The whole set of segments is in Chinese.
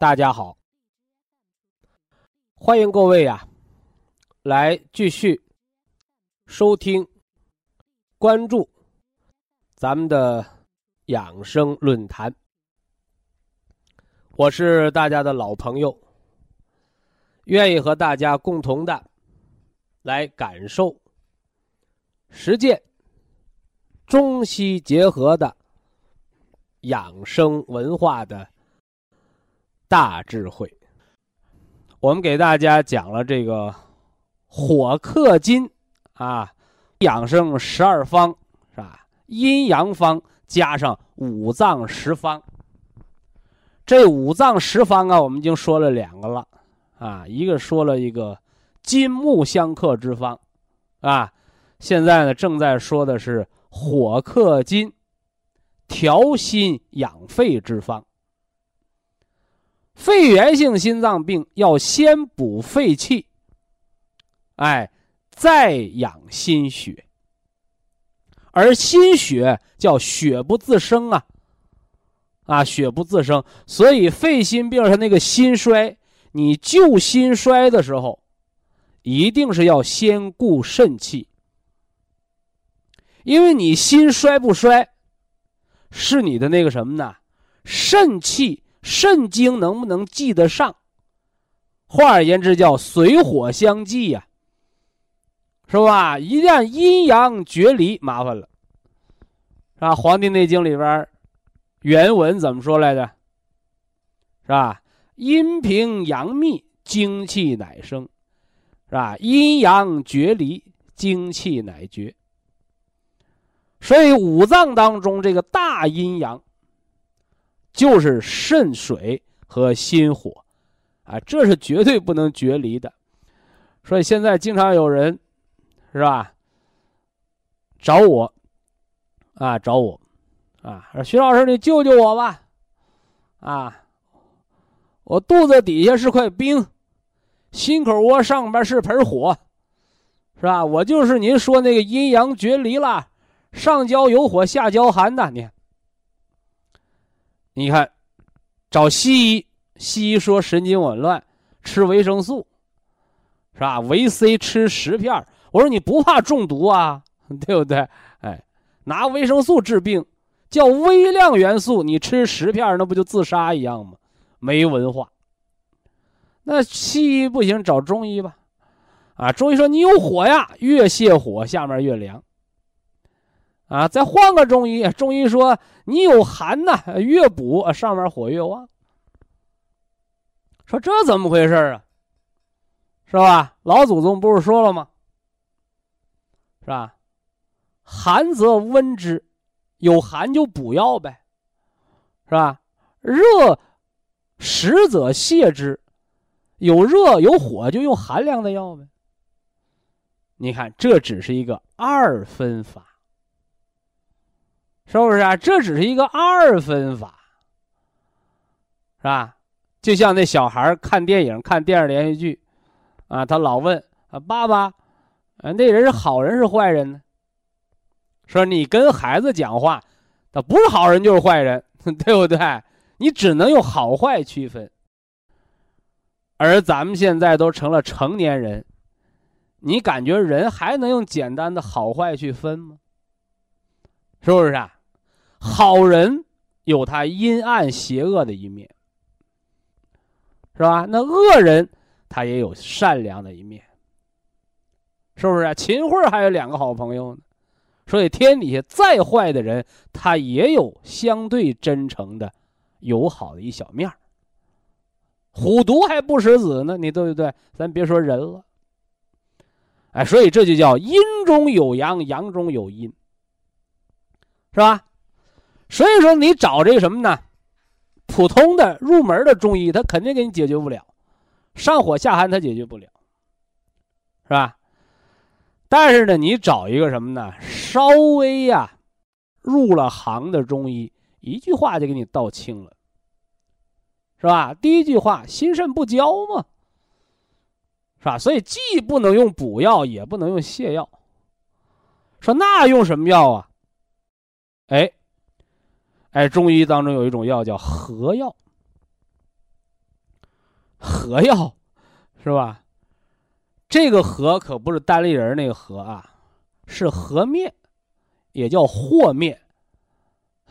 大家好，欢迎各位呀，来继续收听、关注咱们的养生论坛。我是大家的老朋友，愿意和大家共同的来感受、实践中西结合的养生文化的。大智慧，我们给大家讲了这个火克金啊，养生十二方是吧？阴阳方加上五脏十方。这五脏十方啊，我们已经说了两个了啊，一个说了一个金木相克之方啊，现在呢正在说的是火克金，调心养肺之方。肺源性心脏病要先补肺气，哎，再养心血。而心血叫血不自生啊，啊，血不自生，所以肺心病它那个心衰，你救心衰的时候，一定是要先固肾气，因为你心衰不衰，是你的那个什么呢？肾气。肾精能不能记得上？换而言之，叫水火相济呀，是吧？一旦阴阳决离，麻烦了，是吧？《黄帝内经》里边原文怎么说来着？是吧？阴平阳密，精气乃生，是吧？阴阳决离，精气乃绝。所以五脏当中这个大阴阳。就是肾水和心火，啊，这是绝对不能决离的。所以现在经常有人，是吧？找我，啊，找我，啊，说徐老师，你救救我吧，啊，我肚子底下是块冰，心口窝上边是盆火，是吧？我就是您说那个阴阳决离了，上焦有火，下焦寒的，你。你看，找西医，西医说神经紊乱，吃维生素，是吧？维 C 吃十片我说你不怕中毒啊？对不对？哎，拿维生素治病，叫微量元素，你吃十片那不就自杀一样吗？没文化。那西医不行，找中医吧。啊，中医说你有火呀，越泻火，下面越凉。啊，再换个中医，中医说你有寒呐，越补上面火越旺。说这怎么回事啊？是吧？老祖宗不是说了吗？是吧？寒则温之，有寒就补药呗，是吧？热实则泻之，有热有火就用寒凉的药呗。你看，这只是一个二分法。是不是啊？这只是一个二分法，是吧？就像那小孩看电影、看电视连续剧，啊，他老问啊，爸爸，啊，那人是好人是坏人呢？说你跟孩子讲话，他不是好人就是坏人，对不对？你只能用好坏区分。而咱们现在都成了成年人，你感觉人还能用简单的好坏去分吗？是不是啊？好人有他阴暗邪恶的一面，是吧？那恶人他也有善良的一面，是不是啊？秦桧还有两个好朋友呢，所以天底下再坏的人，他也有相对真诚的、友好的一小面虎毒还不食子呢，你对不对？咱别说人了。哎，所以这就叫阴中有阳，阳中有阴，是吧？所以说你找这个什么呢？普通的入门的中医，他肯定给你解决不了，上火下寒他解决不了，是吧？但是呢，你找一个什么呢？稍微呀，入了行的中医，一句话就给你道清了，是吧？第一句话，心肾不交嘛。是吧？所以既不能用补药，也不能用泻药。说那用什么药啊？哎，哎，中医当中有一种药叫合药。合药，是吧？这个合可不是单立人那个合啊，是和面，也叫和面，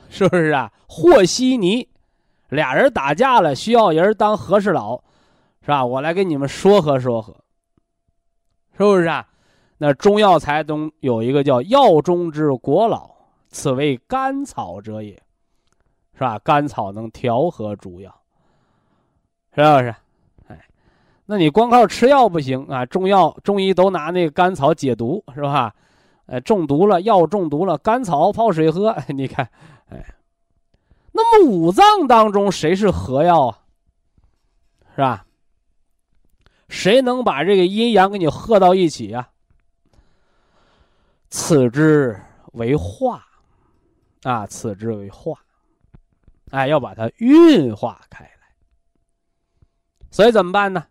是不是啊？和稀泥，俩人打架了，需要人当和事佬。是吧？我来给你们说和说和，是不是啊？那中药材中有一个叫“药中之国老”，此为甘草者也，是吧？甘草能调和诸药，是不是？哎，那你光靠吃药不行啊！中药中医都拿那个甘草解毒，是吧？哎，中毒了，药中毒了，甘草泡水喝。你看，哎，那么五脏当中谁是合药啊？是吧？谁能把这个阴阳给你合到一起呀？此之为化，啊，此之为化，哎，要把它运化开来。所以怎么办呢？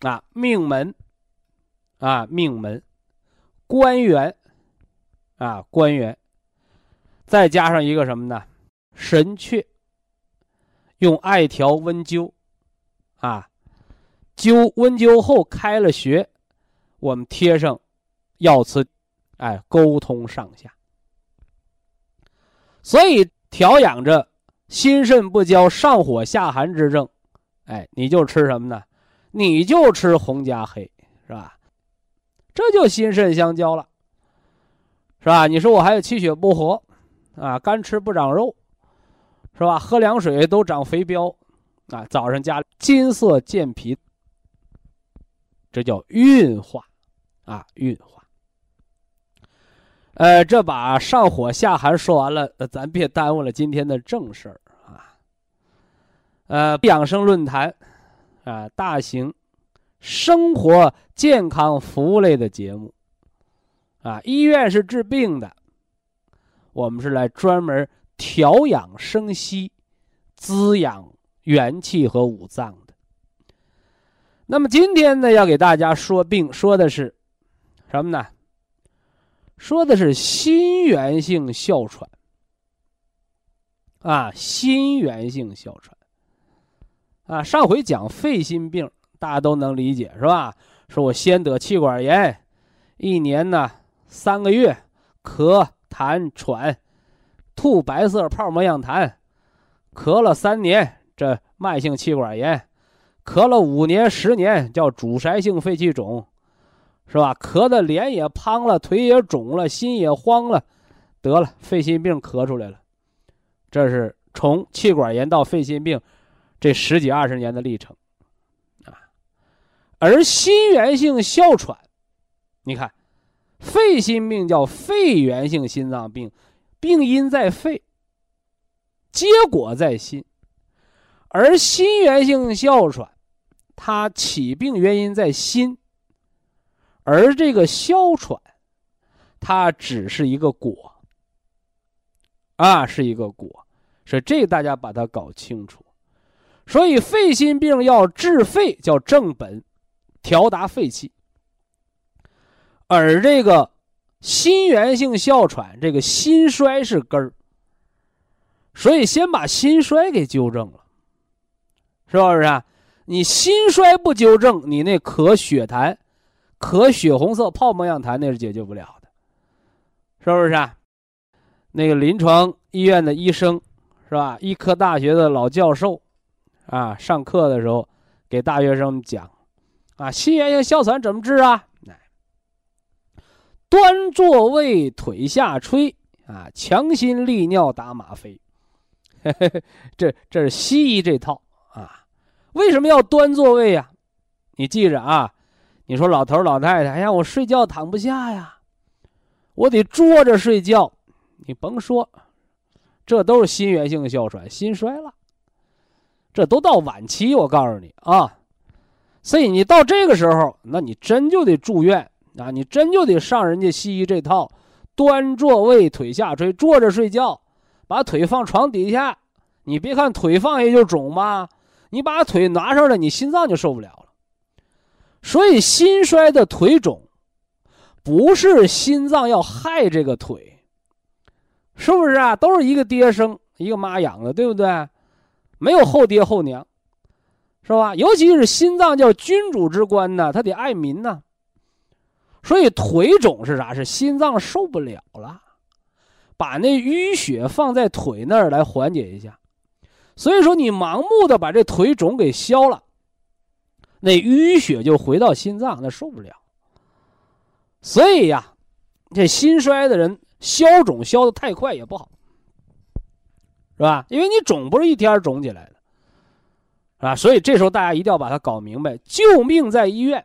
啊，命门，啊，命门，关元，啊，关元，再加上一个什么呢？神阙，用艾条温灸，啊。灸温灸后开了穴，我们贴上药磁，哎，沟通上下。所以调养着心肾不交、上火下寒之症，哎，你就吃什么呢？你就吃红加黑，是吧？这就心肾相交了，是吧？你说我还有气血不和，啊，干吃不长肉，是吧？喝凉水都长肥膘，啊，早上加金色健脾。这叫运化，啊，运化。呃，这把上火下寒说完了，咱别耽误了今天的正事儿啊。呃，养生论坛，啊，大型生活健康服务类的节目，啊，医院是治病的，我们是来专门调养生息、滋养元气和五脏的。那么今天呢，要给大家说病，说的是什么呢？说的是心源性哮喘。啊，心源性哮喘。啊，上回讲肺心病，大家都能理解是吧？说我先得气管炎，一年呢三个月，咳痰喘，吐白色泡沫样痰，咳了三年，这慢性气管炎。咳了五年、十年，叫主筛性肺气肿，是吧？咳的脸也胖了，腿也肿了，心也慌了，得了肺心病，咳出来了。这是从气管炎到肺心病，这十几二十年的历程，啊。而心源性哮喘，你看，肺心病叫肺源性心脏病，病因在肺，结果在心，而心源性哮喘。它起病原因在心，而这个哮喘，它只是一个果，啊，是一个果，所以这个大家把它搞清楚。所以肺心病要治肺，叫正本，调达肺气；而这个心源性哮喘，这个心衰是根儿，所以先把心衰给纠正了，是不是啊？你心衰不纠正，你那咳血痰、咳血红色泡沫样痰那是解决不了的，是不是啊？那个临床医院的医生，是吧？医科大学的老教授，啊，上课的时候给大学生讲，啊，心源性哮喘怎么治啊？端坐位，腿下垂，啊，强心利尿打吗啡。这这是西医这套啊。为什么要端坐位呀？你记着啊。你说老头老太太，哎呀，我睡觉躺不下呀，我得坐着睡觉。你甭说，这都是心源性哮喘、心衰了。这都到晚期，我告诉你啊。所以你到这个时候，那你真就得住院啊，你真就得上人家西医这套，端坐位，腿下垂，坐着睡觉，把腿放床底下。你别看腿放下就肿吧，你把腿拿上来，你心脏就受不了了。所以心衰的腿肿，不是心脏要害这个腿，是不是啊？都是一个爹生，一个妈养的，对不对？没有后爹后娘，是吧？尤其是心脏叫君主之官呢，他得爱民呢。所以腿肿是啥？是心脏受不了了，把那淤血放在腿那儿来缓解一下。所以说你盲目的把这腿肿给消了。那淤血就回到心脏，那受不了。所以呀，这心衰的人消肿消的太快也不好，是吧？因为你肿不是一天肿起来的，啊，所以这时候大家一定要把它搞明白，救命在医院。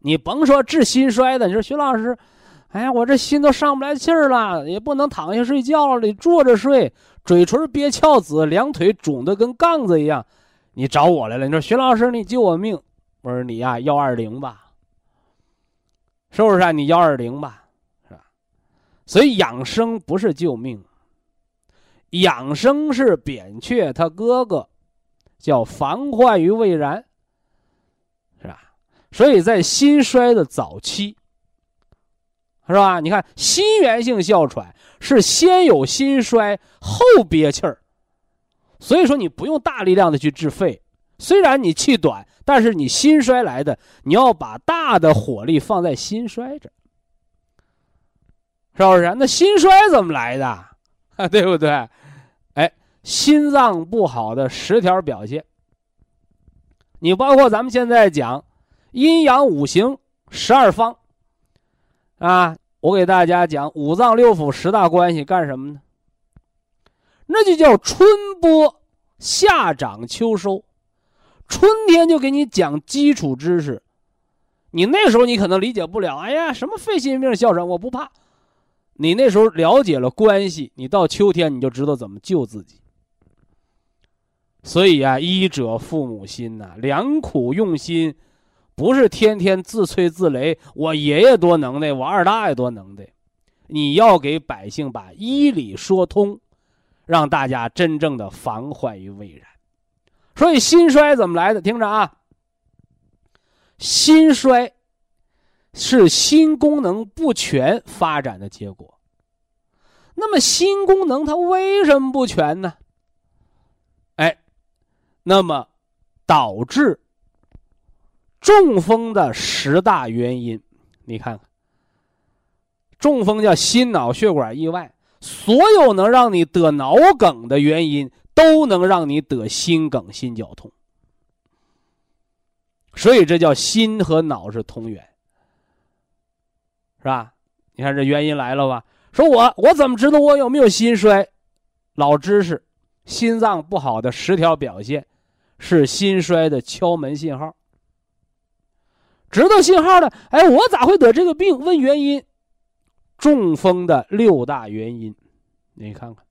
你甭说治心衰的，你说徐老师，哎呀，我这心都上不来气儿了，也不能躺下睡觉了，得坐着睡，嘴唇憋翘子，两腿肿的跟杠子一样。你找我来了，你说徐老师，你救我命，我说你呀，幺二零吧，是不是啊？你幺二零吧，是吧？所以养生不是救命，养生是扁鹊他哥哥，叫防患于未然，是吧？所以在心衰的早期，是吧？你看心源性哮喘是先有心衰后憋气儿。所以说，你不用大力量的去治肺，虽然你气短，但是你心衰来的，你要把大的火力放在心衰这，是不是？那心衰怎么来的？啊，对不对？哎，心脏不好的十条表现，你包括咱们现在讲阴阳五行十二方，啊，我给大家讲五脏六腑十大关系干什么呢？那就叫春播，夏长秋收，春天就给你讲基础知识，你那时候你可能理解不了。哎呀，什么肺心病、哮喘，我不怕。你那时候了解了关系，你到秋天你就知道怎么救自己。所以啊，医者父母心呐，良苦用心，不是天天自吹自擂。我爷爷多能耐，我二大爷多能耐，你要给百姓把医理说通。让大家真正的防患于未然，所以心衰怎么来的？听着啊，心衰是心功能不全发展的结果。那么心功能它为什么不全呢？哎，那么导致中风的十大原因，你看看，中风叫心脑血管意外。所有能让你得脑梗的原因，都能让你得心梗、心绞痛。所以这叫心和脑是同源，是吧？你看这原因来了吧？说我我怎么知道我有没有心衰？老知识，心脏不好的十条表现，是心衰的敲门信号。知道信号的，哎，我咋会得这个病？问原因。中风的六大原因，你看看。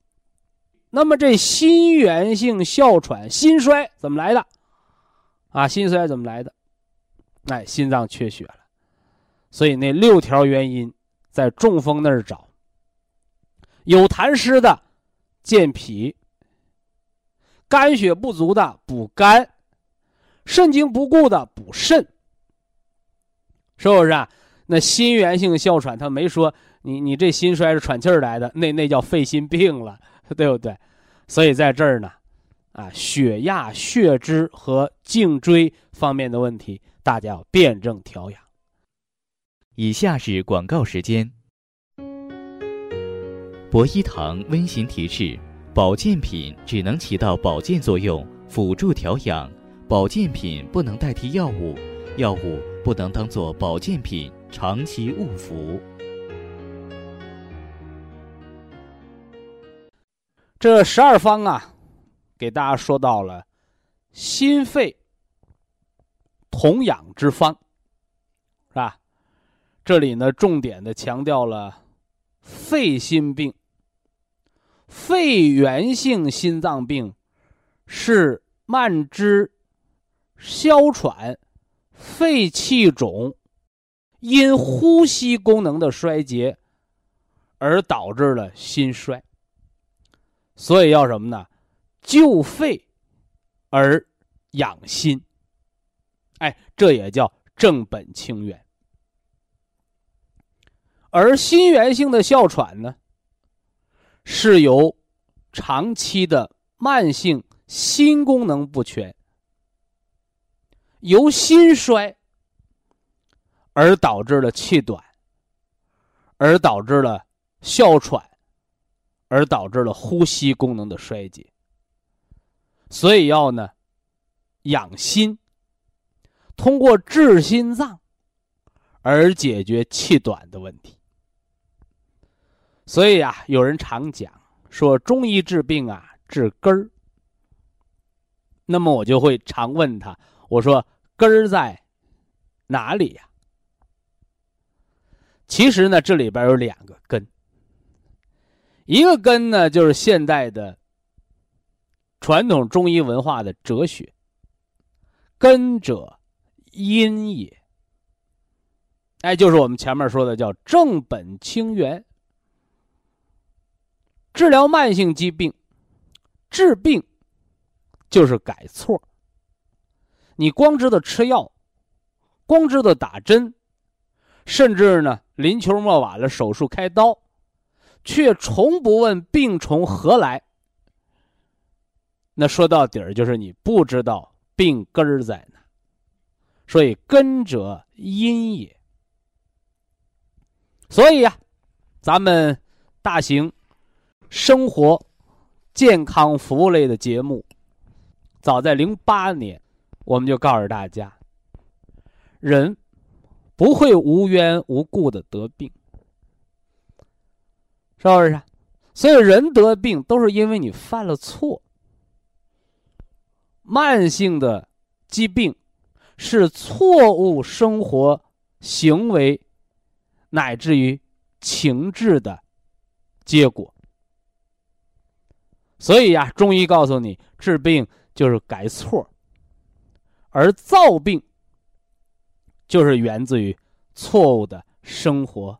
那么这心源性哮喘、心衰怎么来的？啊，心衰怎么来的？哎，心脏缺血了。所以那六条原因在中风那儿找。有痰湿的健脾，肝血不足的补肝，肾精不固的补肾，是不是啊？那心源性哮喘他没说。你你这心衰是喘气儿来的，那那叫肺心病了，对不对？所以在这儿呢，啊，血压、血脂和颈椎方面的问题，大家要辩证调养。以下是广告时间。博一堂温馨提示：保健品只能起到保健作用，辅助调养。保健品不能代替药物，药物不能当做保健品长期误服。这十二方啊，给大家说到了心肺同养之方，是吧？这里呢，重点的强调了肺心病。肺源性心脏病是慢支、哮喘、肺气肿，因呼吸功能的衰竭而导致了心衰。所以要什么呢？救肺而养心。哎，这也叫正本清源。而心源性的哮喘呢，是由长期的慢性心功能不全，由心衰而导致了气短，而导致了哮喘。而导致了呼吸功能的衰竭，所以要呢养心，通过治心脏而解决气短的问题。所以啊，有人常讲说中医治病啊治根儿，那么我就会常问他，我说根儿在哪里呀？其实呢，这里边有两个根。一个根呢，就是现代的传统中医文化的哲学。根者，阴也。哎，就是我们前面说的叫正本清源。治疗慢性疾病，治病就是改错。你光知道吃药，光知道打针，甚至呢临球末晚了手术开刀。却从不问病从何来，那说到底儿就是你不知道病根儿在哪，所以根者阴也。所以呀，咱们大型生活健康服务类的节目，早在零八年，我们就告诉大家，人不会无缘无故的得病。是不是？所以人得病都是因为你犯了错。慢性的疾病是错误生活行为乃至于情志的结果。所以呀，中医告诉你，治病就是改错，而造病就是源自于错误的生活、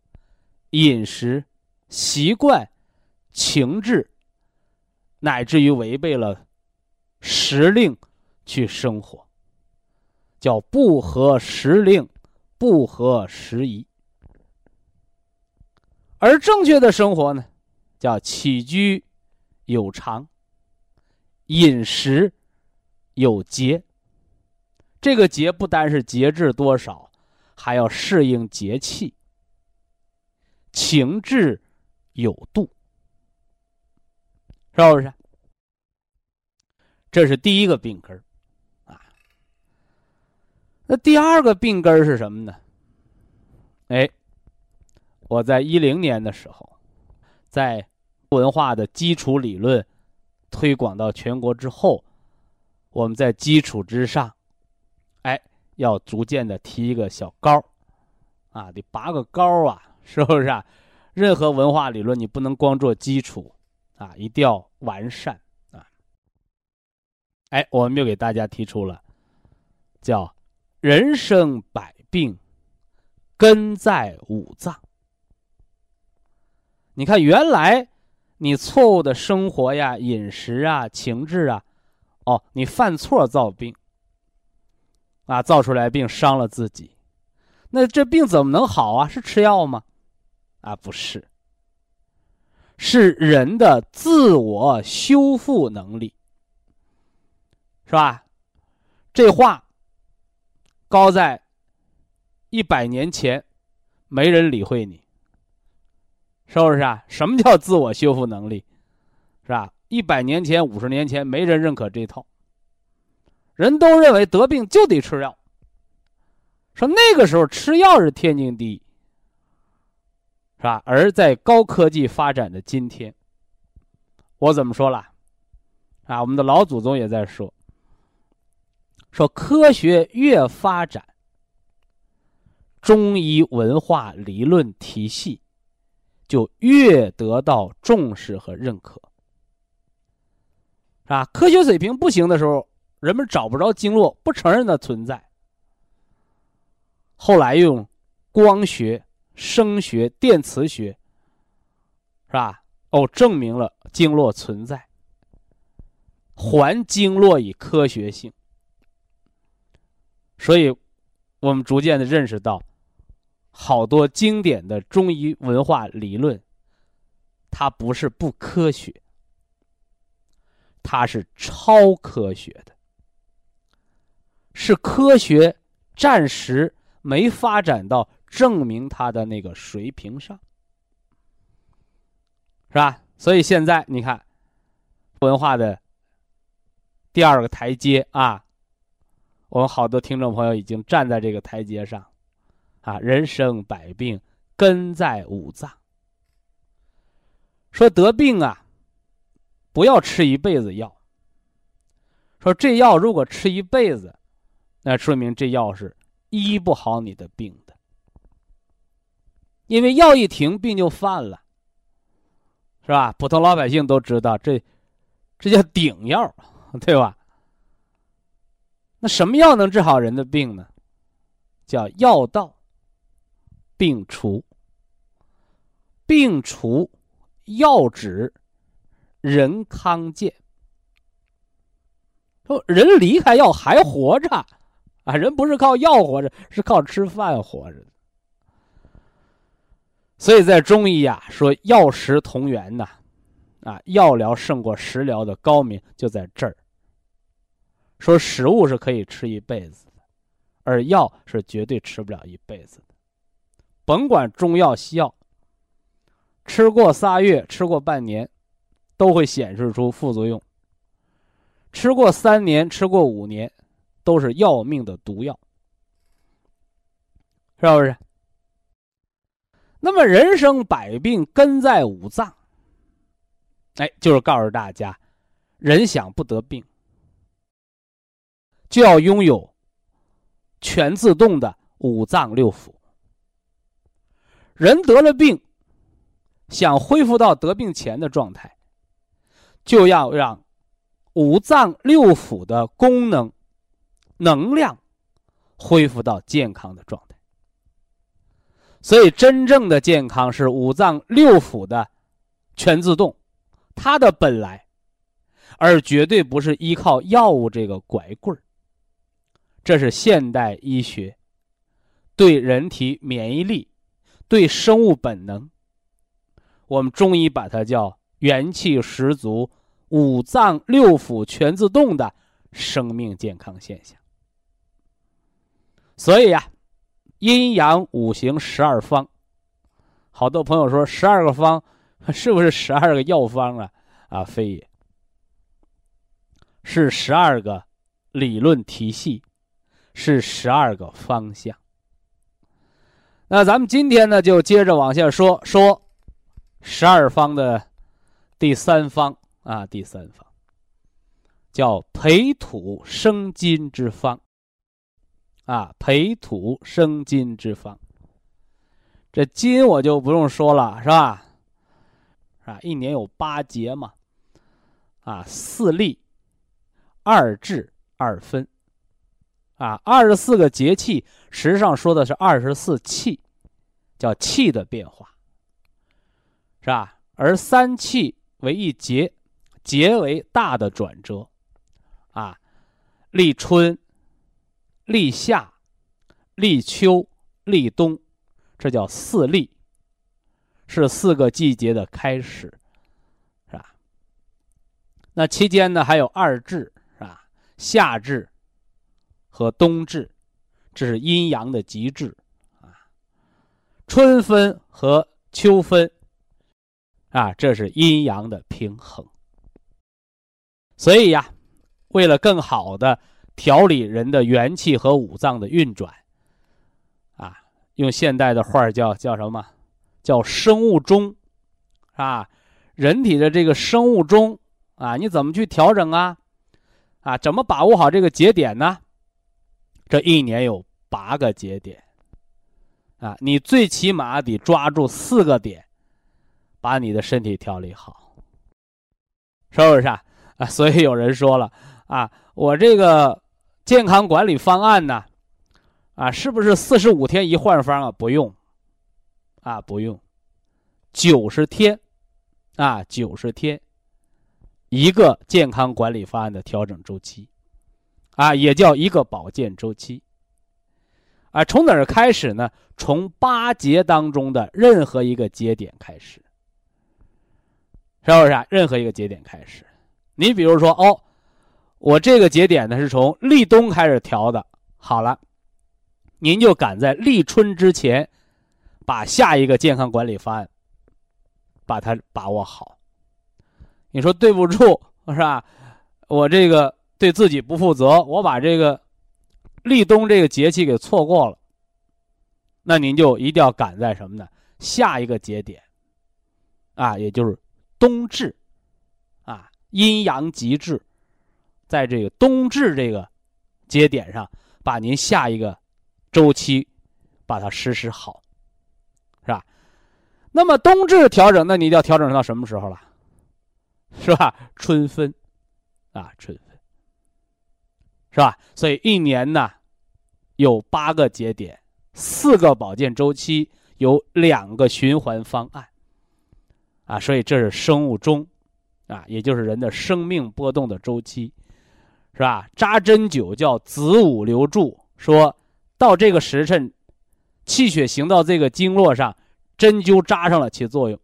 饮食。习惯、情志，乃至于违背了时令去生活，叫不合时令、不合时宜。而正确的生活呢，叫起居有常、饮食有节。这个节不单是节制多少，还要适应节气、情志。有度，是不是？这是第一个病根啊。那第二个病根是什么呢？哎，我在一零年的时候，在文化的基础理论推广到全国之后，我们在基础之上，哎，要逐渐的提一个小高啊，得拔个高啊，是不是啊？任何文化理论，你不能光做基础，啊，一定要完善啊！哎，我们又给大家提出了，叫“人生百病，根在五脏”。你看，原来你错误的生活呀、饮食啊、情志啊，哦，你犯错造病，啊，造出来病伤了自己，那这病怎么能好啊？是吃药吗？啊，不是，是人的自我修复能力，是吧？这话高在一百年前，没人理会你，是不是啊？什么叫自我修复能力？是吧？一百年前、五十年前，没人认可这套。人都认为得病就得吃药，说那个时候吃药是天经地义，是吧？而在高科技发展的今天，我怎么说了？啊，我们的老祖宗也在说，说科学越发展，中医文化理论体系就越得到重视和认可。啊，科学水平不行的时候，人们找不着经络，不承认它存在。后来用光学、声学、电磁学，是吧？哦，证明了经络存在，还经络以科学性。所以，我们逐渐的认识到，好多经典的中医文化理论，它不是不科学。它是超科学的，是科学暂时没发展到证明他的那个水平上，是吧？所以现在你看，文化的第二个台阶啊，我们好多听众朋友已经站在这个台阶上，啊，人生百病根在五脏，说得病啊。不要吃一辈子药。说这药如果吃一辈子，那说明这药是医不好你的病。因为药一停，病就犯了，是吧？普通老百姓都知道，这这叫顶药，对吧？那什么药能治好人的病呢？叫药到病除，病除药止。人康健，说人离开药还活着，啊，人不是靠药活着，是靠吃饭活着。所以在中医呀，说药食同源呐，啊，药疗胜过食疗的高明就在这儿。说食物是可以吃一辈子的，而药是绝对吃不了一辈子的。甭管中药西药，吃过仨月，吃过半年。都会显示出副作用。吃过三年，吃过五年，都是要命的毒药，是不是？那么人生百病根在五脏，哎，就是告诉大家，人想不得病，就要拥有全自动的五脏六腑。人得了病，想恢复到得病前的状态。就要让五脏六腑的功能、能量恢复到健康的状态。所以，真正的健康是五脏六腑的全自动，它的本来，而绝对不是依靠药物这个拐棍儿。这是现代医学对人体免疫力、对生物本能，我们中医把它叫。元气十足、五脏六腑全自动的生命健康现象。所以呀，阴阳五行十二方，好多朋友说十二个方 是不是十二个药方啊？啊，非也，是十二个理论体系，是十二个方向。那咱们今天呢，就接着往下说说十二方的。第三方啊，第三方叫培土生金之方啊，培土生金之方。这金我就不用说了，是吧？啊，一年有八节嘛，啊，四立，二至二分，啊，二十四个节气，实际上说的是二十四气，叫气的变化，是吧？而三气。为一节，节为大的转折，啊，立春、立夏、立秋、立冬，这叫四立，是四个季节的开始，是吧？那期间呢，还有二至，是吧？夏至和冬至，这是阴阳的极致，啊，春分和秋分。啊，这是阴阳的平衡。所以呀，为了更好的调理人的元气和五脏的运转。啊，用现代的话叫叫什么？叫生物钟，啊，人体的这个生物钟啊，你怎么去调整啊？啊，怎么把握好这个节点呢？这一年有八个节点，啊，你最起码得抓住四个点，把你的身体调理好，是不是啊？啊，所以有人说了啊，我这个健康管理方案呢，啊，是不是四十五天一换方啊？不用。啊，不用，九十天，啊，九十天，一个健康管理方案的调整周期，啊，也叫一个保健周期。啊，从哪儿开始呢？从八节当中的任何一个节点开始，是不是？啊？任何一个节点开始，你比如说，哦，我这个节点呢是从立冬开始调的，好了，您就赶在立春之前。把下一个健康管理方案，把它把握好。你说对不住是吧？我这个对自己不负责，我把这个立冬这个节气给错过了。那您就一定要赶在什么呢？下一个节点，啊，也就是冬至，啊，阴阳极致，在这个冬至这个节点上，把您下一个周期把它实施好。是吧？那么冬至调整，那你要调整到什么时候了？是吧？春分，啊，春分，是吧？所以一年呢，有八个节点，四个保健周期，有两个循环方案，啊，所以这是生物钟，啊，也就是人的生命波动的周期，是吧？扎针灸叫子午流注，说到这个时辰。气血行到这个经络上，针灸扎上了起作用。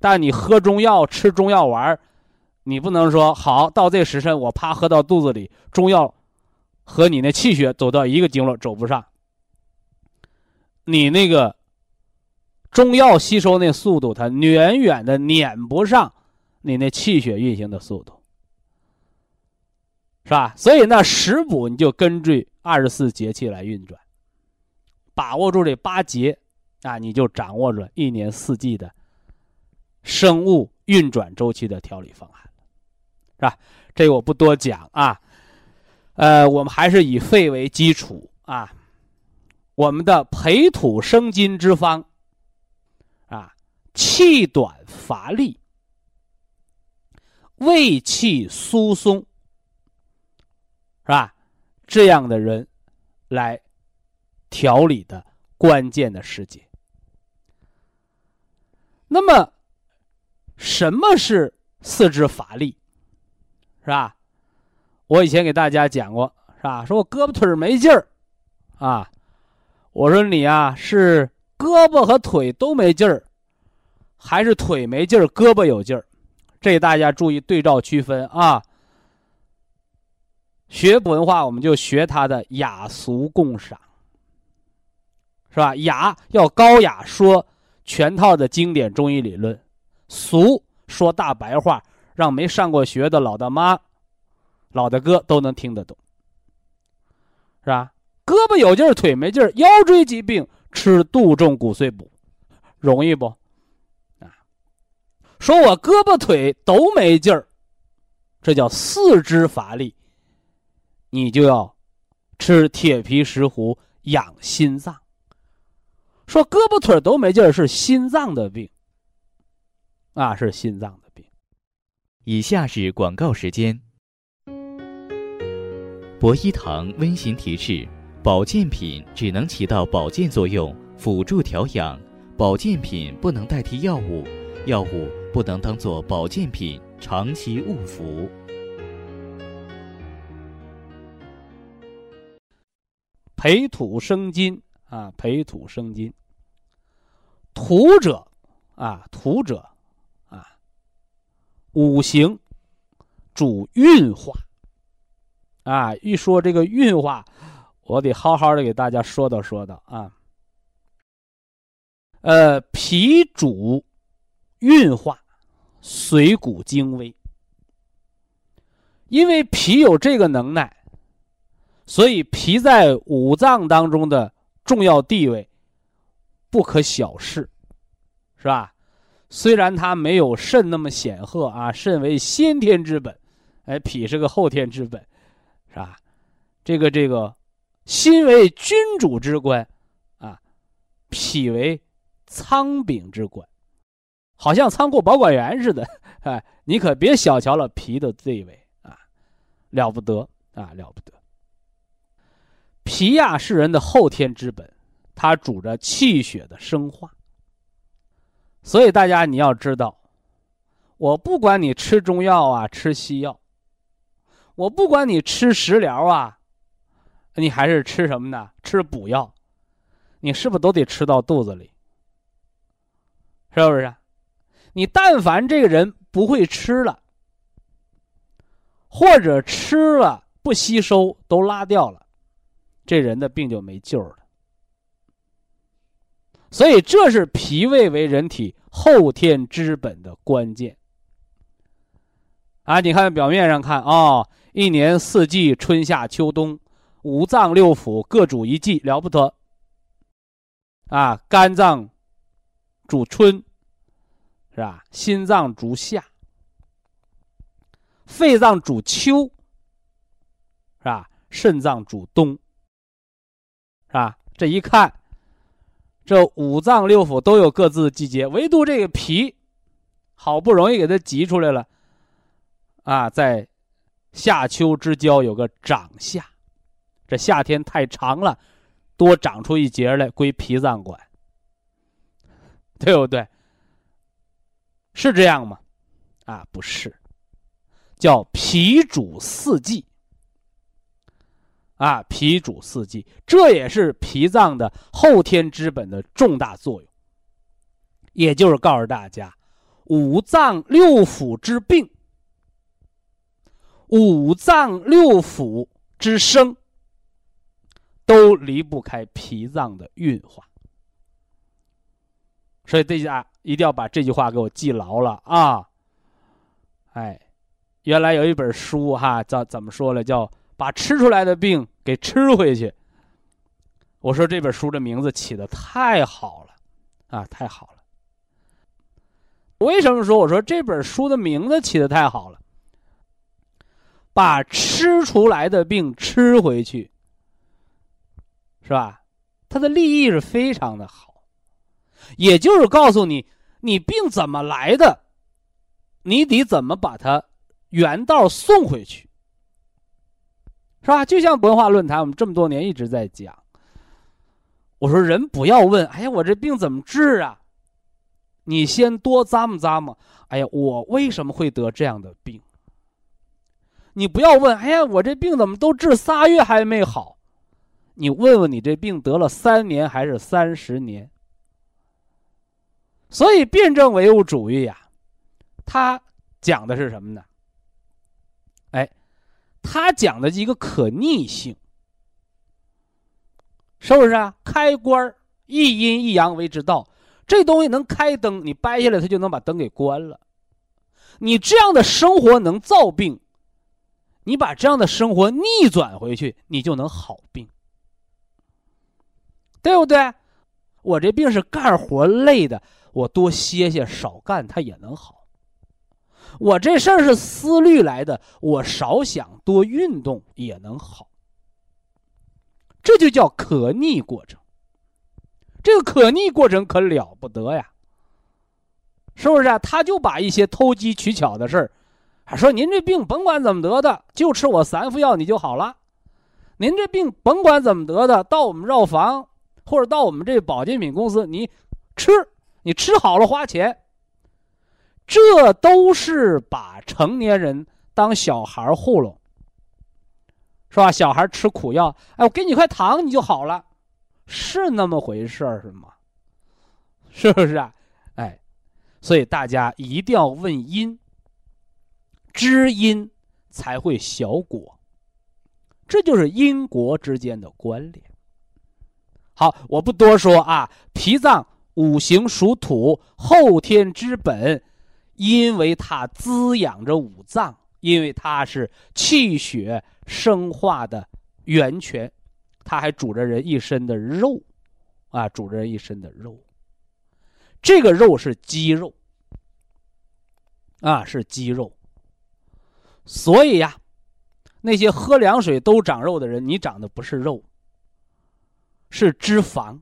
但你喝中药、吃中药丸你不能说好到这时辰我啪喝到肚子里，中药和你那气血走到一个经络走不上。你那个中药吸收那速度，它远远的撵不上你那气血运行的速度，是吧？所以那食补你就根据二十四节气来运转。把握住这八节，啊，你就掌握着一年四季的生物运转周期的调理方案，是吧？这我不多讲啊。呃，我们还是以肺为基础啊。我们的培土生金之方，啊，气短乏力，胃气疏松，是吧？这样的人来。调理的关键的时节。那么，什么是四肢乏力？是吧？我以前给大家讲过，是吧？说我胳膊腿没劲儿，啊，我说你啊是胳膊和腿都没劲儿，还是腿没劲儿，胳膊有劲儿？这大家注意对照区分啊。学文化，我们就学它的雅俗共赏。是吧？雅要高雅说全套的经典中医理论，俗说大白话，让没上过学的老大妈、老大哥都能听得懂，是吧？胳膊有劲儿，腿没劲儿，腰椎疾病吃杜仲骨髓补，容易不？啊，说我胳膊腿都没劲儿，这叫四肢乏力，你就要吃铁皮石斛养心脏。说胳膊腿都没劲儿是心脏的病，啊，是心脏的病。以下是广告时间。博一堂温馨提示：保健品只能起到保健作用，辅助调养；保健品不能代替药物，药物不能当做保健品长期误服。培土生金。啊，培土生金。土者，啊，土者，啊，五行主运化。啊，一说这个运化，我得好好的给大家说道说道啊。呃，脾主运化，水谷精微。因为脾有这个能耐，所以脾在五脏当中的重要地位不可小视，是吧？虽然它没有肾那么显赫啊，肾为先天之本，哎，脾是个后天之本，是吧？这个这个，心为君主之官，啊，脾为仓禀之官，好像仓库保管员似的，哎，你可别小瞧了脾的地位啊，了不得啊，了不得。脾呀是人的后天之本，它主着气血的生化。所以大家你要知道，我不管你吃中药啊，吃西药，我不管你吃食疗啊，你还是吃什么呢？吃补药，你是不是都得吃到肚子里？是不是？你但凡这个人不会吃了，或者吃了不吸收，都拉掉了，这人的病就没救了。所以，这是脾胃为人体后天之本的关键。啊，你看表面上看啊，一年四季，春夏秋冬，五脏六腑各主一季，了不得。啊，肝脏主春，是吧？心脏主夏，肺脏主秋，是吧？肾脏主冬，是吧？这一看。这五脏六腑都有各自的季节，唯独这个脾，好不容易给它挤出来了，啊，在夏秋之交有个长夏，这夏天太长了，多长出一节来归脾脏管，对不对？是这样吗？啊，不是，叫脾主四季。啊，脾主四季，这也是脾脏的后天之本的重大作用。也就是告诉大家，五脏六腑之病，五脏六腑之生，都离不开脾脏的运化。所以大家一定要把这句话给我记牢了啊！哎，原来有一本书哈，叫怎么说呢？叫。把吃出来的病给吃回去。我说这本书的名字起的太好了，啊，太好了。为什么说我说这本书的名字起的太好了？把吃出来的病吃回去，是吧？它的立意是非常的好，也就是告诉你，你病怎么来的，你得怎么把它原道送回去。是吧？就像文化论坛，我们这么多年一直在讲。我说人不要问，哎呀，我这病怎么治啊？你先多咂摸咂摸，哎呀，我为什么会得这样的病？你不要问，哎呀，我这病怎么都治仨月还没好？你问问你这病得了三年还是三十年？所以辩证唯物主义呀，它讲的是什么呢？他讲的一个可逆性，是不是啊？开关一阴一阳为之道，这东西能开灯，你掰下来，它就能把灯给关了。你这样的生活能造病，你把这样的生活逆转回去，你就能好病，对不对？我这病是干活累的，我多歇歇，少干，它也能好。我这事儿是思虑来的，我少想多运动也能好，这就叫可逆过程。这个可逆过程可了不得呀，是不是啊？他就把一些偷机取巧的事儿，还说您这病甭管怎么得的，就吃我三副药你就好了。您这病甭管怎么得的，到我们药房或者到我们这保健品公司，你吃，你吃好了花钱。这都是把成年人当小孩糊弄，是吧？小孩吃苦药，哎，我给你块糖，你就好了，是那么回事儿是吗？是不是啊？哎，所以大家一定要问因，知因才会晓果，这就是因果之间的关联。好，我不多说啊，脾脏五行属土，后天之本。因为它滋养着五脏，因为它是气血生化的源泉，它还煮着人一身的肉，啊，煮着人一身的肉。这个肉是肌肉，啊，是肌肉。所以呀，那些喝凉水都长肉的人，你长的不是肉，是脂肪，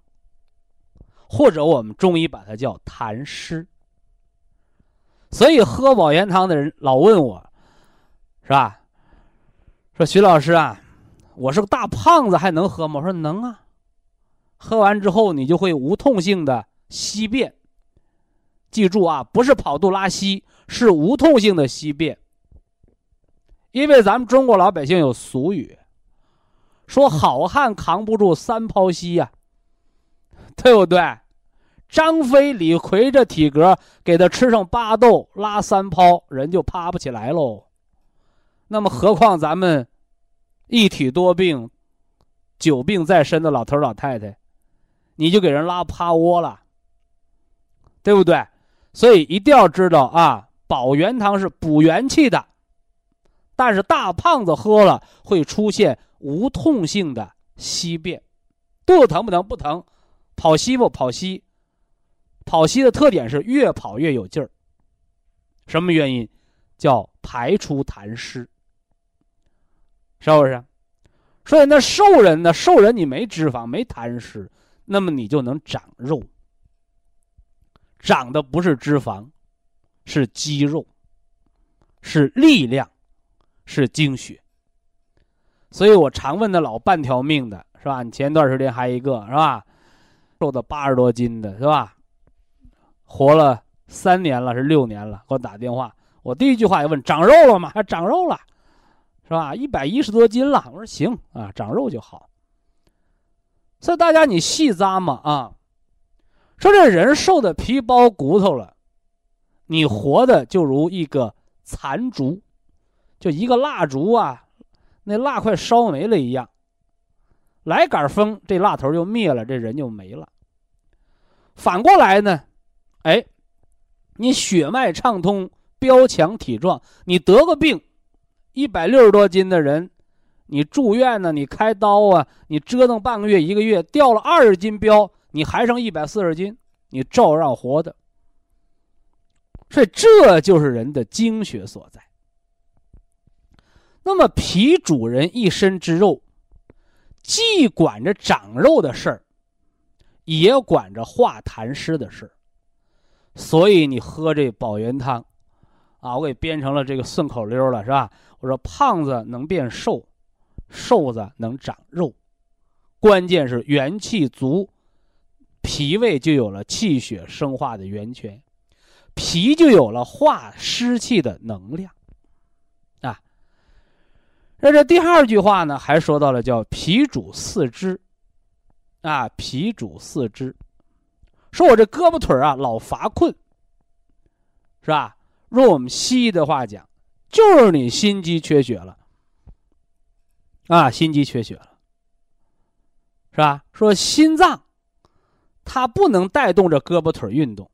或者我们中医把它叫痰湿。所以喝保元汤的人老问我，是吧？说徐老师啊，我是个大胖子，还能喝吗？我说能啊。喝完之后，你就会无痛性的稀便。记住啊，不是跑肚拉稀，是无痛性的稀便。因为咱们中国老百姓有俗语，说好汉扛不住三泡稀呀，对不对？张飞、李逵这体格，给他吃上八豆拉三泡，人就趴不起来喽。那么何况咱们一体多病、久病在身的老头老太太，你就给人拉趴窝了，对不对？所以一定要知道啊，保元汤是补元气的。但是大胖子喝了会出现无痛性的稀便，肚子疼不疼？不疼，跑稀不跑稀？跑稀的特点是越跑越有劲儿。什么原因？叫排出痰湿，是不是？所以那瘦人呢？瘦人你没脂肪没痰湿，那么你就能长肉。长的不是脂肪，是肌肉，是力量。是精血，所以我常问那老半条命的是吧？你前段时间还一个是吧，瘦到八十多斤的是吧？活了三年了是六年了，给我打电话，我第一句话就问长肉了吗？长肉了，是吧？一百一十多斤了，我说行啊，长肉就好。所以大家你细咂摸啊，说这人瘦的皮包骨头了，你活的就如一个残烛。就一个蜡烛啊，那蜡快烧没了一样。来杆风，这蜡头就灭了，这人就没了。反过来呢，哎，你血脉畅通，膘强体壮，你得个病，一百六十多斤的人，你住院呢，你开刀啊，你折腾半个月一个月，掉了二十斤膘，你还剩一百四十斤，你照样活的。所以这就是人的精血所在。那么脾主人一身之肉，既管着长肉的事儿，也管着化痰湿的事儿。所以你喝这保元汤，啊，我给编成了这个顺口溜了，是吧？我说胖子能变瘦，瘦子能长肉，关键是元气足，脾胃就有了气血生化的源泉，脾就有了化湿气的能量。啊那这第二句话呢，还说到了叫脾主四肢，啊，脾主四肢，说我这胳膊腿啊老乏困，是吧？用我们西医的话讲，就是你心肌缺血了，啊，心肌缺血了，是吧？说心脏，它不能带动着胳膊腿运动，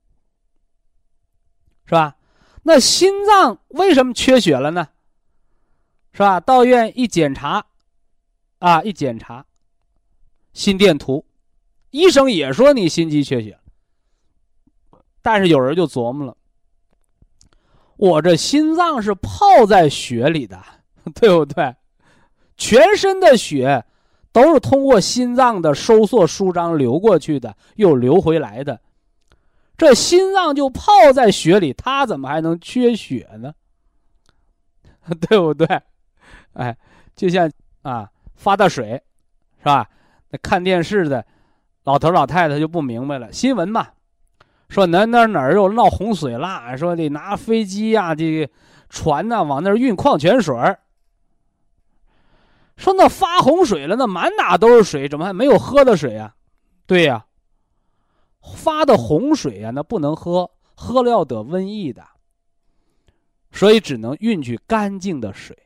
是吧？那心脏为什么缺血了呢？是吧？到院一检查，啊，一检查，心电图，医生也说你心肌缺血。但是有人就琢磨了，我这心脏是泡在血里的，对不对？全身的血都是通过心脏的收缩舒张流过去的，又流回来的。这心脏就泡在血里，它怎么还能缺血呢？对不对？哎，就像啊发大水，是吧？那看电视的老头老太太就不明白了。新闻嘛，说哪哪哪又闹洪水啦，说得拿飞机呀、这个船呐往那儿运矿泉水说那发洪水了，那满哪都是水，怎么还没有喝的水呀？对呀，发的洪水呀，那不能喝，喝了要得瘟疫的，所以只能运去干净的水。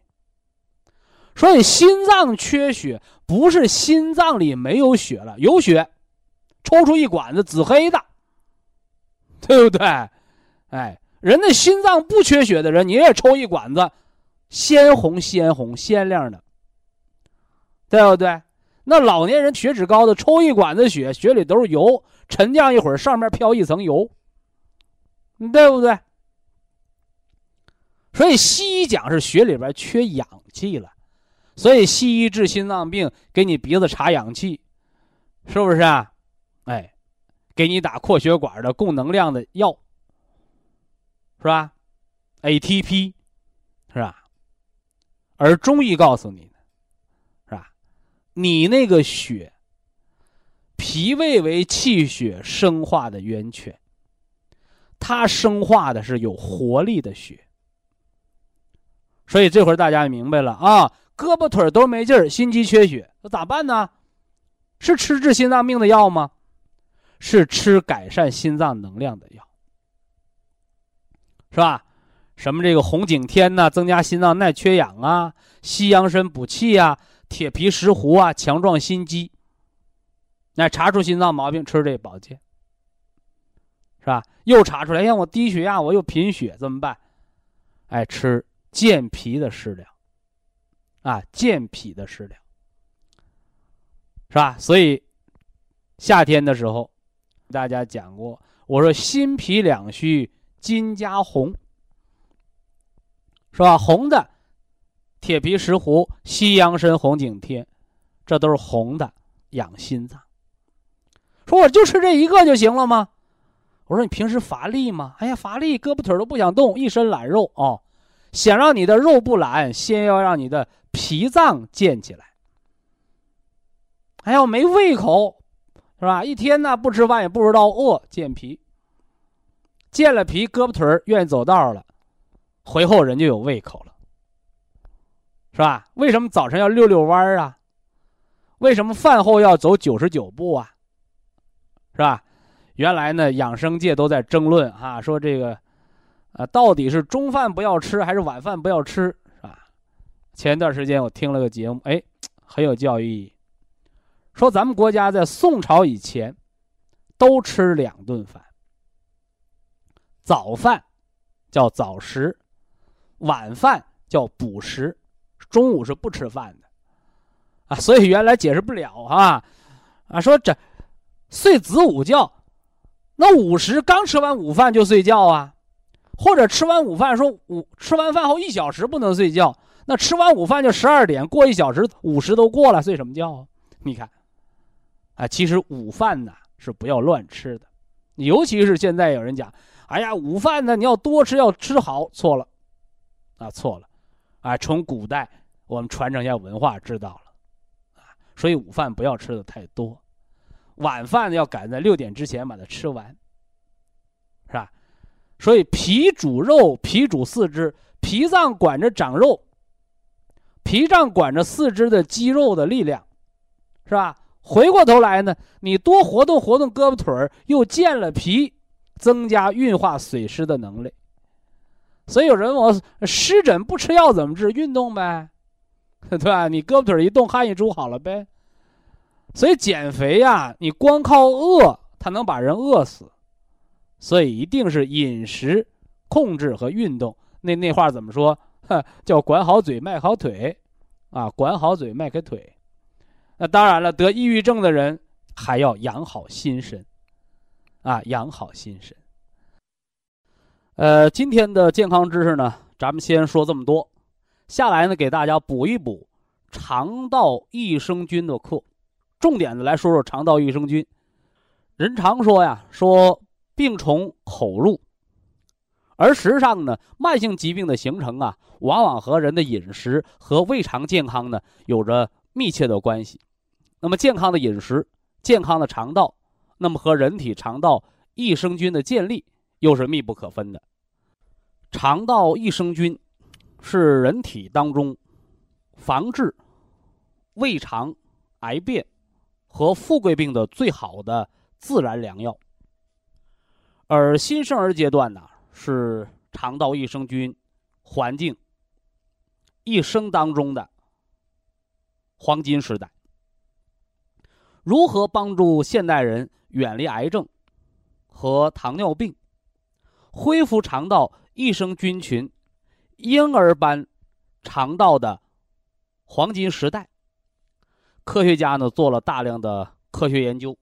所以心脏缺血不是心脏里没有血了，有血，抽出一管子紫黑的，对不对？哎，人的心脏不缺血的人，你也抽一管子，鲜红鲜红鲜亮的，对不对？那老年人血脂高的，抽一管子血，血里都是油，沉降一会儿，上面飘一层油，对不对？所以西医讲是血里边缺氧气了，所以西医治心脏病给你鼻子插氧气，是不是啊？给你打扩血管的供能量的药，是吧？ATP，是吧？而中医告诉你，是吧？你那个血，脾胃为气血生化的源泉，它生化的是有活力的血。所以这会儿大家明白了啊，胳膊腿都没劲儿，心肌缺血，那咋办呢？是吃治心脏病的药吗？是吃改善心脏能量的药，是吧？什么这个红景天呐，增加心脏耐缺氧啊；西洋参补气啊；铁皮石斛啊，强壮心肌。那查出心脏毛病，吃这保健，是吧？又查出来，哎，我低血压，我又贫血，怎么办？哎，吃。健脾的食疗，啊，健脾的食疗，是吧？所以夏天的时候，大家讲过，我说心脾两虚，金加红，是吧？红的，铁皮石斛、西洋参、红景天，这都是红的，养心脏。说我就吃这一个就行了吗？我说你平时乏力吗？哎呀，乏力，胳膊腿都不想动，一身懒肉哦。想让你的肉不懒，先要让你的脾脏健起来。还要没胃口，是吧？一天呢不吃饭也不知道饿，健脾。健了脾，胳膊腿愿意走道了，回后人就有胃口了，是吧？为什么早晨要遛遛弯儿啊？为什么饭后要走九十九步啊？是吧？原来呢，养生界都在争论哈，说这个。啊，到底是中饭不要吃，还是晚饭不要吃，是吧？前段时间我听了个节目，哎，很有教育意义。说咱们国家在宋朝以前，都吃两顿饭，早饭叫早食，晚饭叫补食，中午是不吃饭的，啊，所以原来解释不了啊，啊，说这睡子午觉，那午时刚吃完午饭就睡觉啊。或者吃完午饭说午吃完饭后一小时不能睡觉，那吃完午饭就十二点过一小时午时都过了，睡什么觉啊？你看，啊，其实午饭呢是不要乱吃的，尤其是现在有人讲，哎呀，午饭呢你要多吃要吃好，错了，啊错了，啊从古代我们传承一下文化知道了，啊所以午饭不要吃的太多，晚饭要赶在六点之前把它吃完。是吧所以脾主肉，脾主四肢，脾脏管着长肉，脾脏管着四肢的肌肉的力量，是吧？回过头来呢，你多活动活动胳膊腿儿，又健了脾，增加运化水湿的能力。所以有人问我湿疹不吃药怎么治？运动呗，对吧？你胳膊腿一动，汗一出好了呗。所以减肥呀，你光靠饿，它能把人饿死。所以一定是饮食控制和运动。那那话怎么说？叫管好嘴，迈好腿，啊，管好嘴，迈开腿。那当然了，得抑郁症的人还要养好心神，啊，养好心神。呃，今天的健康知识呢，咱们先说这么多。下来呢，给大家补一补肠道益生菌的课，重点的来说说肠道益生菌。人常说呀，说。病从口入，而实际上呢，慢性疾病的形成啊，往往和人的饮食和胃肠健康呢有着密切的关系。那么，健康的饮食、健康的肠道，那么和人体肠道益生菌的建立又是密不可分的。肠道益生菌是人体当中防治胃肠癌变和富贵病的最好的自然良药。而新生儿阶段呢，是肠道益生菌环境一生当中的黄金时代。如何帮助现代人远离癌症和糖尿病，恢复肠道益生菌群婴儿般肠道的黄金时代？科学家呢做了大量的科学研究，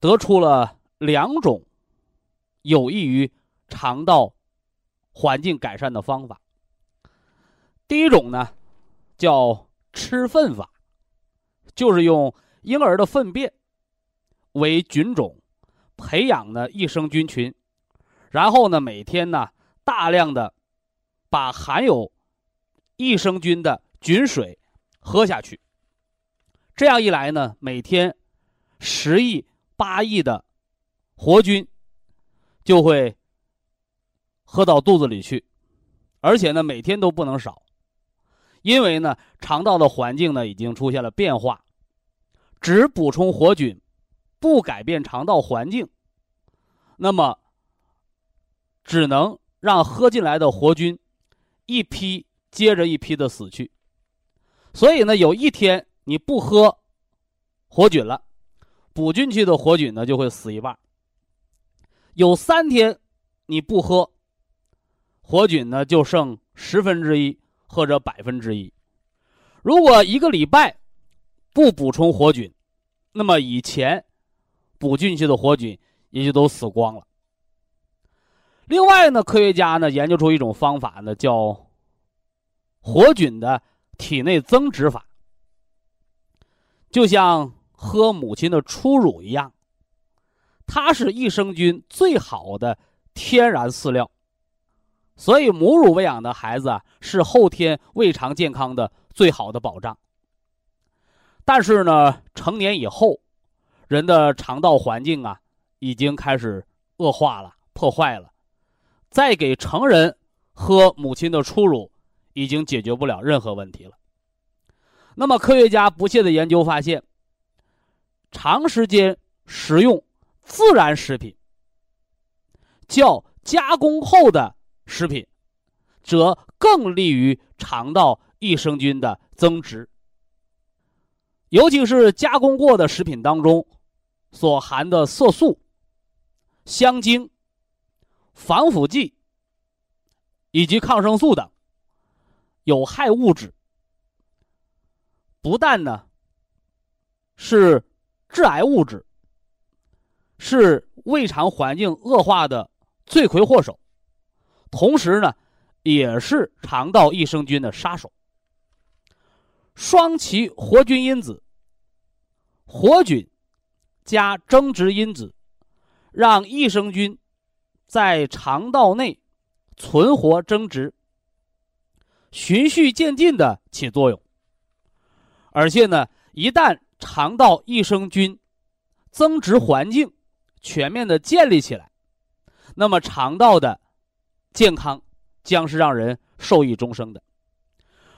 得出了两种有益于肠道环境改善的方法。第一种呢，叫吃粪法，就是用婴儿的粪便为菌种，培养呢益生菌群，然后呢每天呢大量的把含有益生菌的菌水喝下去。这样一来呢，每天十亿、八亿的活菌就会喝到肚子里去，而且呢每天都不能少。因为呢，肠道的环境呢已经出现了变化，只补充活菌，不改变肠道环境，那么只能让喝进来的活菌一批接着一批的死去。所以呢，有一天你不喝活菌了，补进去的活菌呢就会死一半。有三天你不喝活菌呢，就剩十分之一。或者百分之一，如果一个礼拜不补充活菌，那么以前补进去的活菌也就都死光了。另外呢，科学家呢研究出一种方法呢，叫活菌的体内增殖法，就像喝母亲的初乳一样，它是益生菌最好的天然饲料。所以，母乳喂养的孩子啊，是后天胃肠健康的最好的保障。但是呢，成年以后，人的肠道环境啊，已经开始恶化了、破坏了。再给成人喝母亲的初乳，已经解决不了任何问题了。那么，科学家不懈的研究发现，长时间食用自然食品，较加工后的。食品，则更利于肠道益生菌的增殖。尤其是加工过的食品当中，所含的色素、香精、防腐剂以及抗生素等有害物质，不但呢是致癌物质，是胃肠环境恶化的罪魁祸首。同时呢，也是肠道益生菌的杀手。双歧活菌因子，活菌加增殖因子，让益生菌在肠道内存活增殖，循序渐进的起作用。而且呢，一旦肠道益生菌增殖环境全面的建立起来，那么肠道的健康将是让人受益终生的，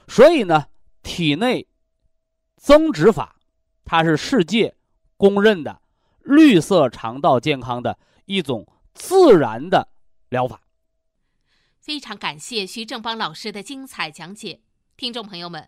所以呢，体内增殖法，它是世界公认的绿色肠道健康的一种自然的疗法。非常感谢徐正邦老师的精彩讲解，听众朋友们。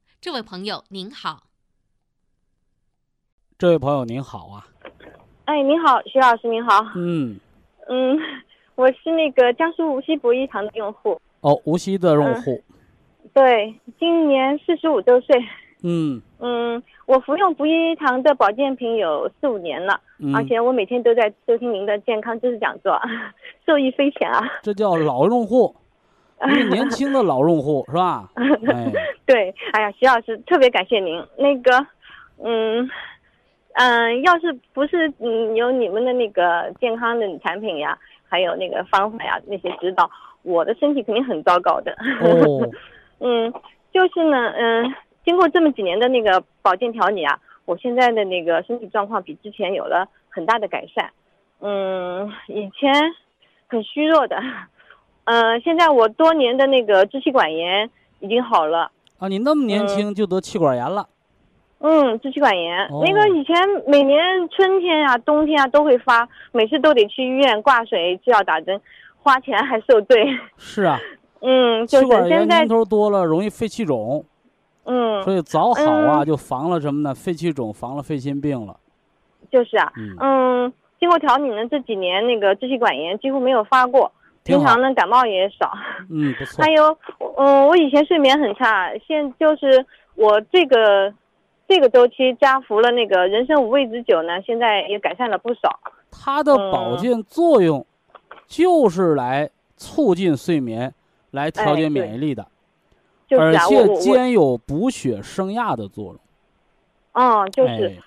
这位朋友您好，这位朋友您好啊，哎，您好，徐老师您好，嗯。嗯，我是那个江苏无锡博一堂的用户，哦，无锡的用户，对，今年四十五周岁，嗯。嗯，我服用博一堂的保健品有四五年了，而且我每天都在收听您的健康知识讲座，受益匪浅啊，这叫老用户。年轻的老用户 是吧？哎，对，哎呀，徐老师特别感谢您。那个，嗯，嗯，要是不是嗯有你们的那个健康的产品呀，还有那个方法呀那些指导，我的身体肯定很糟糕的。哦，嗯，就是呢，嗯，经过这么几年的那个保健调理啊，我现在的那个身体状况比之前有了很大的改善。嗯，以前很虚弱的。嗯，现在我多年的那个支气管炎已经好了啊！你那么年轻就得气管炎了？嗯，支气管炎，哦那个以前每年春天啊、冬天啊都会发，每次都得去医院挂水、吃药、打针，花钱还受罪。是啊，嗯，就是现在年，头多了容易肺气肿，嗯，所以早好啊嗯就防了什么呢？肺气肿，防了肺心病了。就是啊，嗯，嗯，经过调理呢，这几年那个支气管炎几乎没有发过，平常呢感冒也少。嗯，不错还。有，嗯，我以前睡眠很差，现就是我这个这个周期加服了那个人参五味子酒呢，现在也改善了不少。它的保嗯健作用就是来促进睡眠，来调节免疫力的，而且兼有补血生压的作用。嗯，就是。哎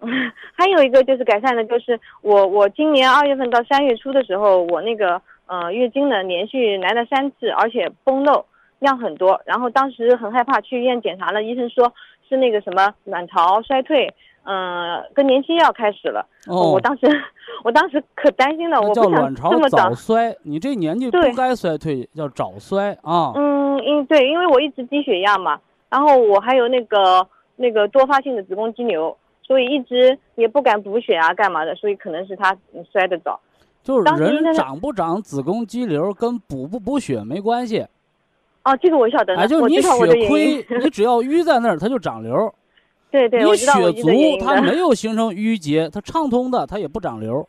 还有一个就是改善的，就是我我今年二月份到三月初的时候，我那个呃月经呢连续来了三次，而且崩漏量很多，然后当时很害怕，去医院检查了，医生说是那个什么卵巢衰退，嗯、更年期要开始了。哦我，当时我当时可担心了，我不想叫卵巢这么早早。衰，你这年纪不该衰退，叫早衰啊。嗯，因对，因为我一直低血压嘛，然后我还有那个那个多发性的子宫肌瘤，所以一直也不敢补血啊，干嘛的，所以可能是他嗯衰得早。就是人长不长子宫肌瘤跟补不补血没关系，哦，这个我晓得就是我你血亏因。，你只要淤在那儿，它就长瘤。对对，我你血足，它。没 有形成淤结，它畅通的，它也不长瘤。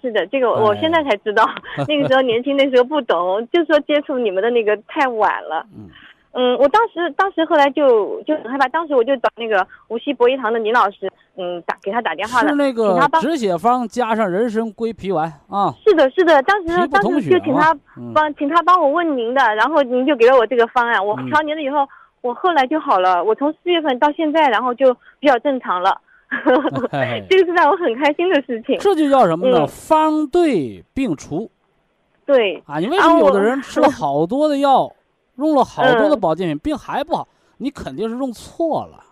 是的，这个我现在才知道，那个时候年轻，那时候不懂，就说接触你们的那个太晚了。嗯嗯，我当时当时后来就就很害怕，当时我就找那个无锡博医堂的倪老师，嗯，打给他打电话了是。那请个止血方加上人参归脾丸啊，是的，是的，当时当时就请他帮请他帮我问您的，然后您就给了我这个方案。我嗯调您了以后，我后来就好了。我从四月份到现在，然后就比较正常了。这个是让我很开心的事情。这就叫什么呢？嗯方对病除对，啊！你为什么有的人吃了 好多的药，用了好多的嗯保健品，病还不好？你肯定是用错了。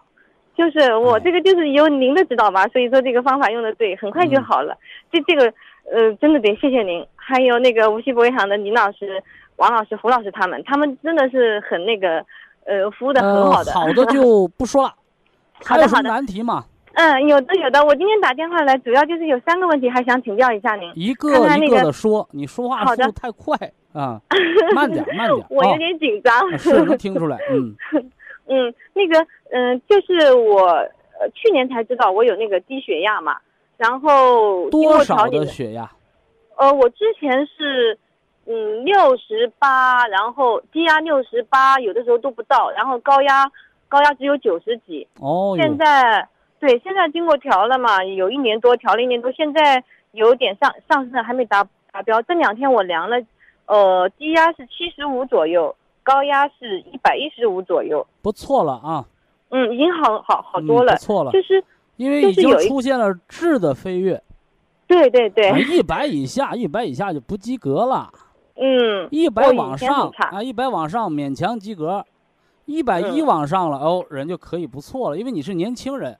就是我哎这个就是由您的指导吧，所以说这个方法用的对，很快就嗯好了。这这个呃，真的得谢谢您，还有那个无锡博医堂的林老师、王老师、胡老师他们，他们真的是很那个呃，服务的很呃，好的。好的就不说了。还有什么难题吗？嗯，有的有的，我今天打电话来，主要就是有三个问题，还想请教一下您。一个那个的说，你说话速度太快啊，慢点慢点 我有啊。点紧张。能听出来，嗯，嗯，那个，嗯、就是我呃去年才知道我有那个低血压嘛，然后多少的血压？呃，我之前是嗯六十八，然后低压六十八，有的时候都不到，然后高压高压只有九十几。哦现，在对，现在经过调了嘛，有一年多调了一年多，现在有点上上升，还没达达标。这两天我量了，呃，低压是七十五左右，高压是一百一十五左右。不错了啊，嗯，已经好好好嗯多了，不错了，就是因为已经出现了质的飞跃，对对对，啊，一百以下，一百以下就不及格了，嗯，一百往上啊，一百往上勉强及格，一百一嗯往上了，哦，人就可以不错了，因为你是年轻人。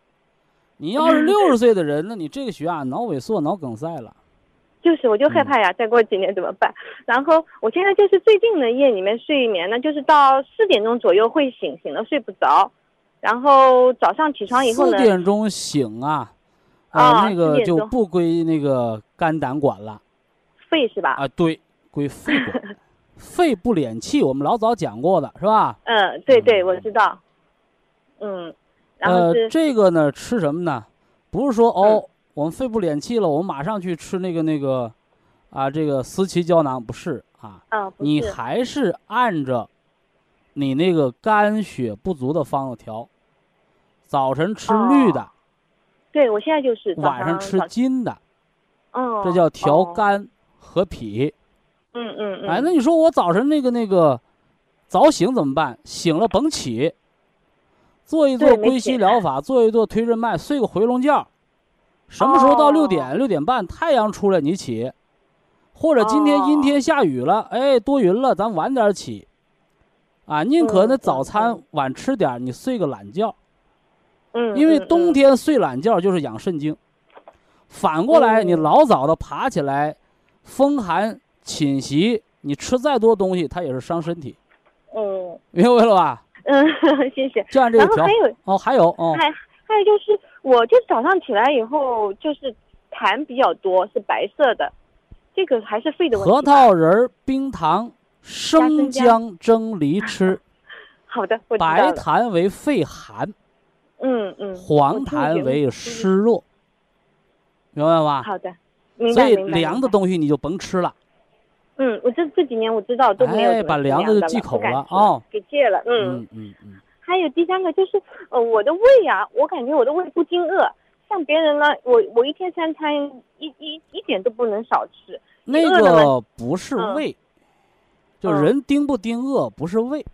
你要是六十岁的人，那你这个血压脑萎缩、脑梗塞了。就是我就嗯害怕呀，再过几年怎么办？然后我现在就是最近的夜里面睡眠呢，就是到四点钟左右会醒，醒了睡不着，然后早上起床以后四，点钟醒啊，啊呃，那个就不归那个肝胆管了肺是吧？啊，对，归肺管。肺不敛气，我们老早讲过的是吧？嗯，对对，嗯我知道。嗯，然后呃，这个呢，吃什么呢？不是说哦，嗯我们肺部敛气了，我们马上去吃那个那个，啊，这个思琪胶囊不是啊，你还是按着你那个肝血不足的方子调，早晨吃绿的，对我现在就是晚上吃金的，哦，这叫调哦。肝和脾。嗯嗯嗯。哎，那你说我早晨那个那个早醒怎么办？醒了甭起，做一做归西疗法，做一做推任脉，睡个回笼觉。什么时候到六哦。点、六点半太阳出来你起，或者今天阴哦。天下雨了，哎多云了，咱晚点起。啊，宁可那早餐嗯晚吃点儿，你睡个懒觉，嗯，因为嗯冬嗯天睡懒觉就是养肾经。反过来，你嗯。老早的爬起来，风寒侵袭，你吃再多东西，它也是伤身体，嗯明白了吧？嗯，谢谢。就按这个调然后还。有哦，还有哦，还还有就是，我就早上起来以后就是痰比较多，是白色的，这个还是肺的问题。核桃仁儿、冰糖、生生姜姜蒸梨吃，好的，我白。痰为肺寒，嗯嗯。黄痰为湿弱，明白吧？好的，明所以。凉的东西你就甭吃了。嗯，我这这几年我知道都没有哎把怎么吃凉的就忌口了啊哦给戒了。嗯，嗯嗯嗯，还有第三个就是，呃，我的胃啊，我感觉我的胃不经饿，像别人呢，我我一天三餐一一一点都不能少吃。那个不是嗯胃，就嗯人丁不丁饿不是胃，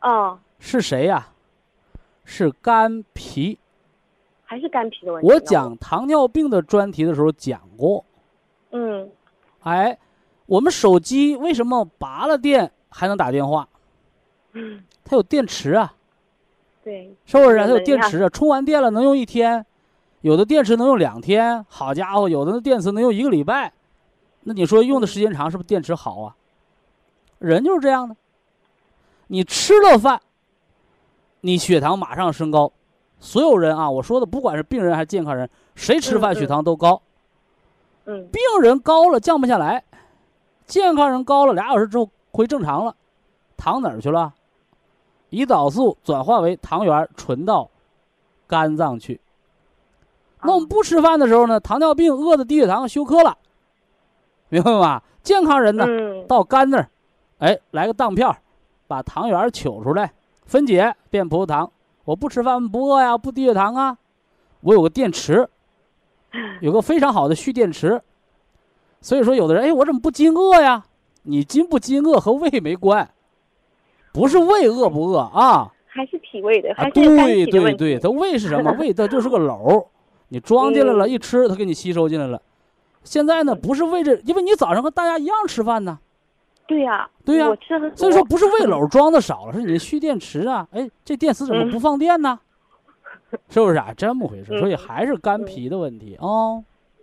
哦，是谁呀？是肝脾。还是肝脾的问题。我讲糖尿病的专题的时候讲过，嗯，哎，我们手机为什么拔了电还能打电话？嗯，它有电池啊，对，是不是？它有电池啊，充完电了能用一天，有的电池能用两天，好家伙，有的电池能用一个礼拜。那你说用的时间长，是不是电池好啊？人就是这样的，你吃了饭，你血糖马上升高。所有人啊，我说的不管是病人还是健康人，谁吃饭血糖都高。嗯病人高了降不下来，健康人高了俩小时之后回正常了，糖哪儿去了？胰岛素转化为糖原存到肝脏去。那我们不吃饭的时候呢，糖尿病饿的低血糖休克了，明白吗？健康人呢，嗯到肝那儿，哎，来个当票儿，把糖原取出来，分解变葡萄糖。我不吃饭不饿呀，不低血糖啊，我有个电池，有个非常好的蓄电池。所以说，有的人哎，我怎么不饥饿呀？你饥不饥饿和胃没关，不是胃饿不饿啊还是脾胃的，啊！还是的问对对，题。它胃是什么？胃它就是个篓儿，你装进来了，嗯一吃它给你吸收进来了。现在呢，不是为这，因为你早上和大家一样吃饭呢。对呀，对呀我吃很。所以说不是胃篓装的少了，是你蓄电池啊，哎，这电池怎么不放电呢？是不是啊？这么回事，嗯所以还是肝脾的问题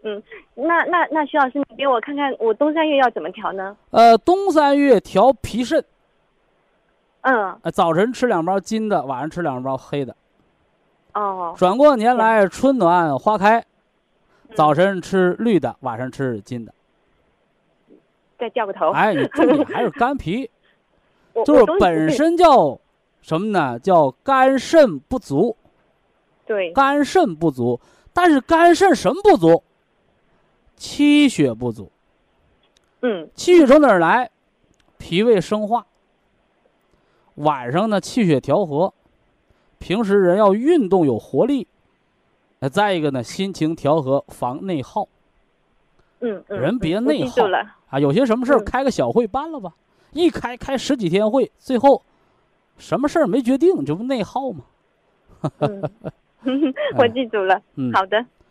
哦。那那那徐老师，你给我看看我冬三月要怎么调呢？呃，冬三月调脾肾，嗯，呃，早晨吃两包金的，晚上吃两包黑的。哦，转过年来春暖花开，嗯早晨吃绿的，晚上吃金的。再掉个头。哎，你重点还是肝脾，就是本身叫什么呢？叫肝肾不足，对，肝肾不足，但是肝肾什么不足？气血不足。嗯气血从哪儿来？脾胃生化。晚上呢，气血调和。平时人要运动有活力。那再一个呢，心情调和，防内耗嗯嗯，人别嗯内耗。啊。有些什么事儿嗯开个小会办了吧，一开开十几天会，最后什么事儿没决定，这不内耗吗？嗯，我记住了。嗯，好的，嗯